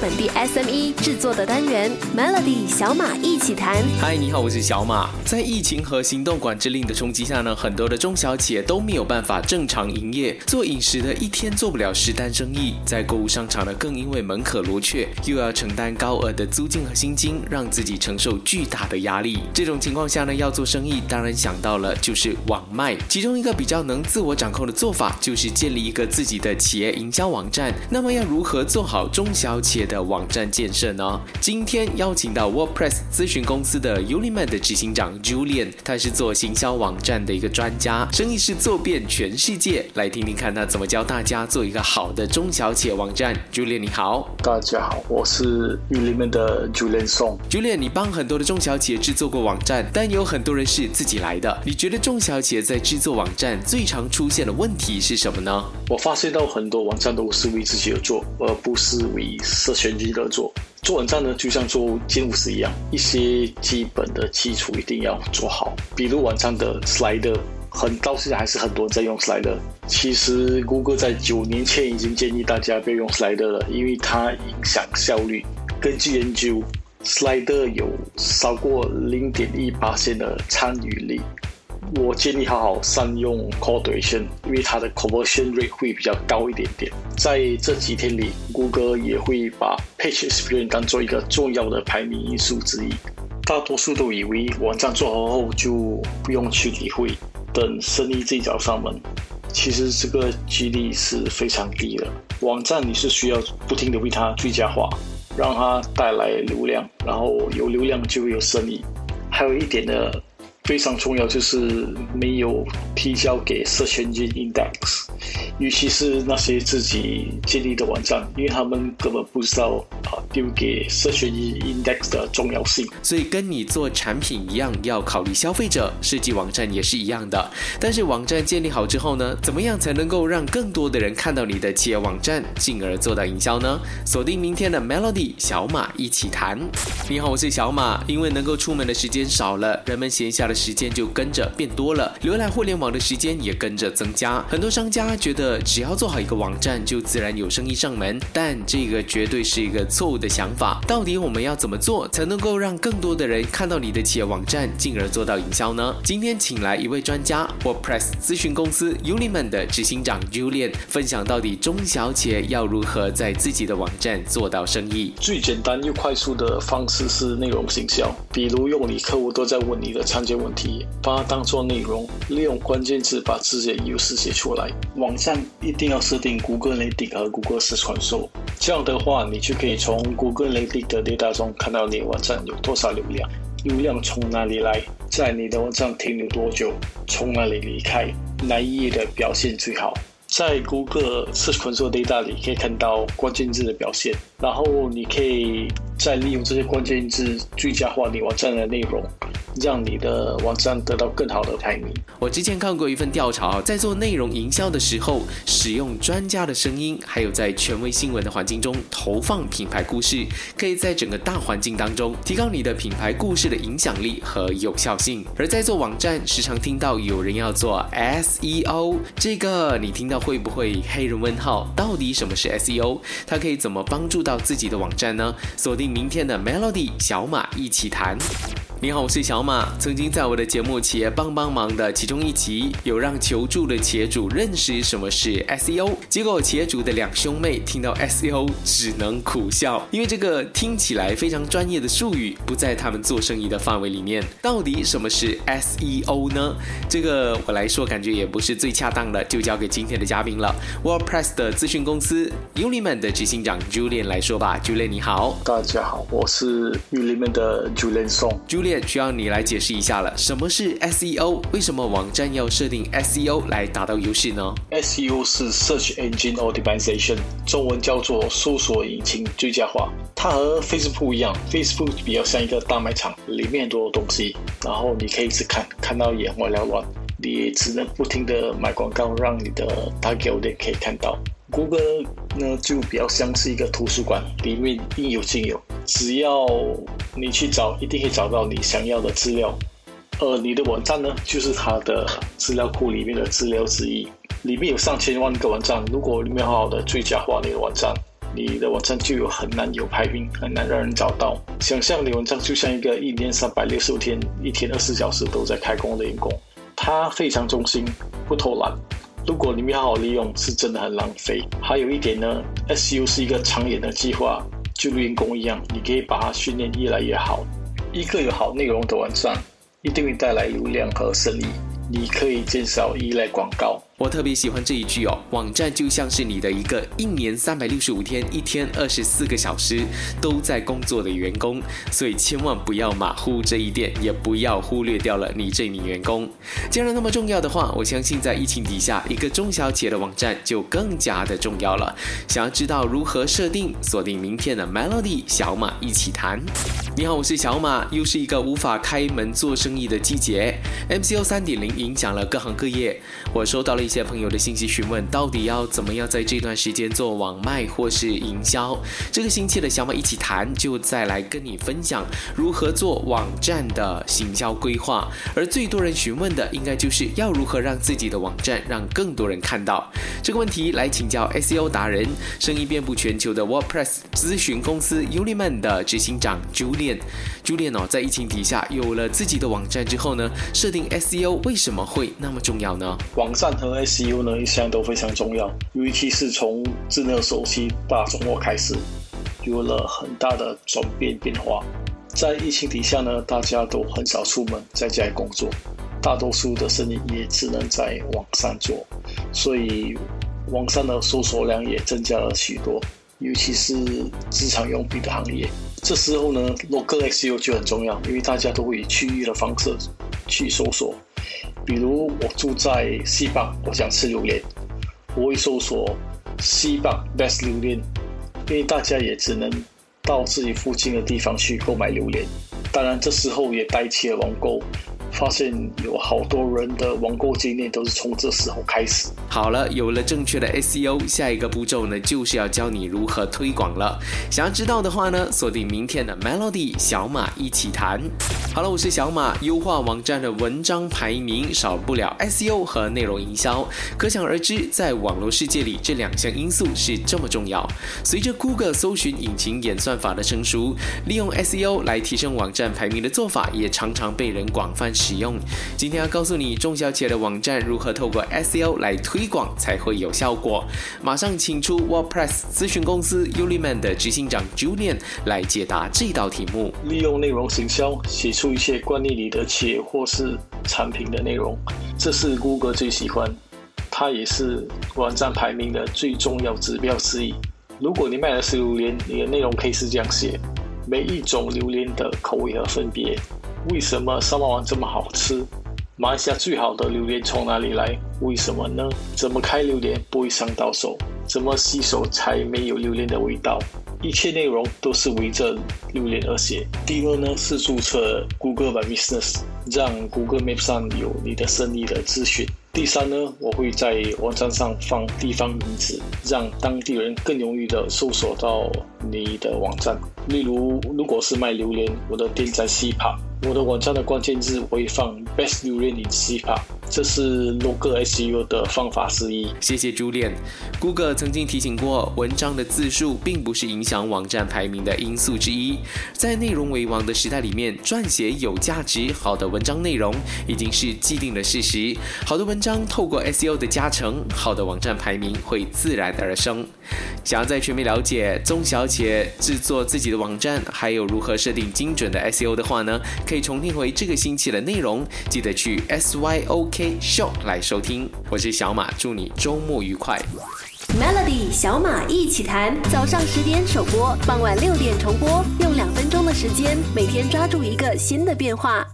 本地 SME 制作的单元 Melody 小马一起谈。嗨，你好，我是小马。在疫情和行动管制令的冲击下呢，很多的中小企业都没有办法正常营业，做饮食的一天做不了十单生意，在购物商场呢更因为门可罗雀，又要承担高额的租金和薪金，让自己承受巨大的压力。这种情况下呢，要做生意，当然想到了就是网卖。其中一个比较能自我掌控的做法，就是建立一个自己的企业营销网站。那么要如何做好中小企业的网站建设呢？今天邀请到 WordPress 咨询公司的 Uliman 的执行长 Julian，他是做行销网站的一个专家，生意是做遍全世界。来听听看他怎么教大家做一个好的中小企业网站。Julian 你好，大家好，我是 Uliman 的 Julian Song。Julian，你帮很多的中小企业制作过网站，但有很多人是自己来的。你觉得中小企业在制作网站最常出现的问题是什么呢？我发现到很多网站都是为自己而做，而不是为社群而做。做网站呢，就像做建筑师一样，一些基本的基础一定要做好。比如网站的 Slider，很到现在还是很多人在用 Slider。其实 Google 在九年前已经建议大家不要用 Slider 了，因为它影响效率。根据研究，Slider 有超过零点一八线的参与率。我建议好好善用 Coordination，因为它的 Conversion Rate 会比较高一点点。在这几天里，谷歌也会把 Page Experience 当做一个重要的排名因素之一。大多数都以为网站做好后就不用去理会，等生意自己找上门。其实这个几率是非常低的。网站你是需要不停的为它最佳化，让它带来流量，然后有流量就会有生意。还有一点呢。非常重要就是没有提交给 Search Engine Index，尤其是那些自己建立的网站，因为他们根本不知道啊丢给 Search Engine Index 的重要性。所以跟你做产品一样，要考虑消费者，设计网站也是一样的。但是网站建立好之后呢，怎么样才能够让更多的人看到你的企业网站，进而做到营销呢？锁定明天的 Melody 小马一起谈。你好，我是小马。因为能够出门的时间少了，人们闲下的。时间就跟着变多了，浏览互联网的时间也跟着增加。很多商家觉得只要做好一个网站，就自然有生意上门，但这个绝对是一个错误的想法。到底我们要怎么做才能够让更多的人看到你的企业网站，进而做到营销呢？今天请来一位专家，WordPress 咨询公司 Uniman 的执行长 Julian 分享到底中小企业要如何在自己的网站做到生意。最简单又快速的方式是内容行销，比如用你客户都在问你的常见问。题，把它当做内容，利用关键字把自己的优势写出来。网站一定要设定谷歌 Analytics 和谷歌 Search Console，这样的话，你就可以从谷歌 Analytics 的 data 中看到你网站有多少流量，流量从哪里来，在你的网站停留多久，从哪里离开，哪一页的表现最好。在谷歌 Search Console data 里可以看到关键字的表现，然后你可以再利用这些关键字最佳化你网站的内容。让你的网站得到更好的排名。我之前看过一份调查，在做内容营销的时候，使用专家的声音，还有在权威新闻的环境中投放品牌故事，可以在整个大环境当中提高你的品牌故事的影响力和有效性。而在做网站，时常听到有人要做 SEO，这个你听到会不会黑人问号？到底什么是 SEO？它可以怎么帮助到自己的网站呢？锁定明天的 Melody 小马一起谈。你好，我是小马。曾经在我的节目《企业帮帮忙》的其中一集，有让求助的企业主认识什么是 SEO。结果企业主的两兄妹听到 SEO 只能苦笑，因为这个听起来非常专业的术语不在他们做生意的范围里面。到底什么是 SEO 呢？这个我来说感觉也不是最恰当的，就交给今天的嘉宾了。WordPress 的咨询公司 Uliman 的执行长 Julian 来说吧。Julian 你好，大家好，我是 Uliman 的 Julian Song。Julian 需要你来解释一下了，什么是 SEO？为什么网站要设定 SEO 来达到优势呢？SEO 是 Search Engine Optimization，中文叫做搜索引擎最佳化。它和 Facebook 一样，Facebook 比较像一个大卖场，里面很多东西，然后你可以一直看，看到眼花缭乱，你只能不停的买广告，让你的 target 可以看到。谷歌呢就比较像是一个图书馆，里面应有尽有。只要你去找，一定可以找到你想要的资料。而你的网站呢，就是它的资料库里面的资料之一。里面有上千万个网站，如果你没有好好的最佳化你的网站，你的网站就有很难有排名，很难让人找到。想象你网站就像一个一年三百六十五天、一天二十四小时都在开工的员工，他非常忠心，不偷懒。如果你没好好利用，是真的很浪费。还有一点呢，SU 是一个长远的计划，就如员工一样，你可以把它训练越来越好。一个有好内容的网站，一定会带来流量和生意。你可以减少依赖广告。我特别喜欢这一句哦，网站就像是你的一个一年三百六十五天、一天二十四个小时都在工作的员工，所以千万不要马虎这一点，也不要忽略掉了你这名员工。既然那么重要的话，我相信在疫情底下，一个中小企业的网站就更加的重要了。想要知道如何设定，锁定明天的 Melody 小马一起谈。你好，我是小马，又是一个无法开门做生意的季节，MCO 三点零影响了各行各业，我收到了。一些朋友的信息询问，到底要怎么样在这段时间做网卖或是营销？这个星期的小马一起谈，就再来跟你分享如何做网站的行销规划。而最多人询问的，应该就是要如何让自己的网站让更多人看到这个问题。来请教 SEO 达人、生意遍布全球的 WordPress 咨询公司 Uliman 的执行长 Julian。Julian 哦，在疫情底下有了自己的网站之后呢，设定 SEO 为什么会那么重要呢？网站和 SEO 呢一向都非常重要，尤其是从智能手机大中国开始，有了很大的转变变化。在疫情底下呢，大家都很少出门，在家里工作，大多数的生意也只能在网上做，所以网上的搜索量也增加了许多，尤其是日常用品的行业。这时候呢，local SEO 就很重要，因为大家都会以区域的方式去搜索。比如我住在西北，我想吃榴莲，我会搜索西北 best 榴莲，因为大家也只能到自己附近的地方去购买榴莲。当然，这时候也代替了网购。发现有好多人的网购经验都是从这时候开始。好了，有了正确的 SEO，下一个步骤呢，就是要教你如何推广了。想要知道的话呢，锁定明天的 Melody 小马一起谈。好了，我是小马。优化网站的文章排名少不了 SEO 和内容营销，可想而知，在网络世界里，这两项因素是这么重要。随着 Google 搜寻引擎演算法的成熟，利用 SEO 来提升网站排名的做法，也常常被人广泛。使用。今天要告诉你中小企业的网站如何透过 SEO 来推广才会有效果。马上请出 WordPress 咨询公司 Uliman 的执行长 Julian 来解答这道题目。利用内容行销写出一些关于你的企业或是产品的内容，这是 Google 最喜欢，它也是网站排名的最重要指标之一。如果你卖的是榴莲，你的内容可以是这样写：每一种榴莲的口味和分别。为什么沙巴王这么好吃？马来西亚最好的榴莲从哪里来？为什么呢？怎么开榴莲不会伤到手？怎么洗手才没有榴莲的味道？一切内容都是围着榴莲而写。第二呢是注册 Google My Business，让 Google Map 上有你的生意的资讯。第三呢，我会在网站上放地方名字，让当地人更容易的搜索到你的网站。例如，如果是卖榴莲，我的店在西帕。我的网站的关键字我会放 best new learning C 吧，这是 logo SEO 的方法之一。谢谢朱炼。Google 曾经提醒过，文章的字数并不是影响网站排名的因素之一。在内容为王的时代里面，撰写有价值、好的文章内容已经是既定的事实。好的文章透过 SEO 的加成，好的网站排名会自然而生。想要在全面了解中小企业制作自己的网站，还有如何设定精准的 SEO 的话呢？可以重听回这个星期的内容，记得去 SYOK Show 来收听。我是小马，祝你周末愉快。Melody 小马一起谈，早上十点首播，傍晚六点重播，用两分钟的时间，每天抓住一个新的变化。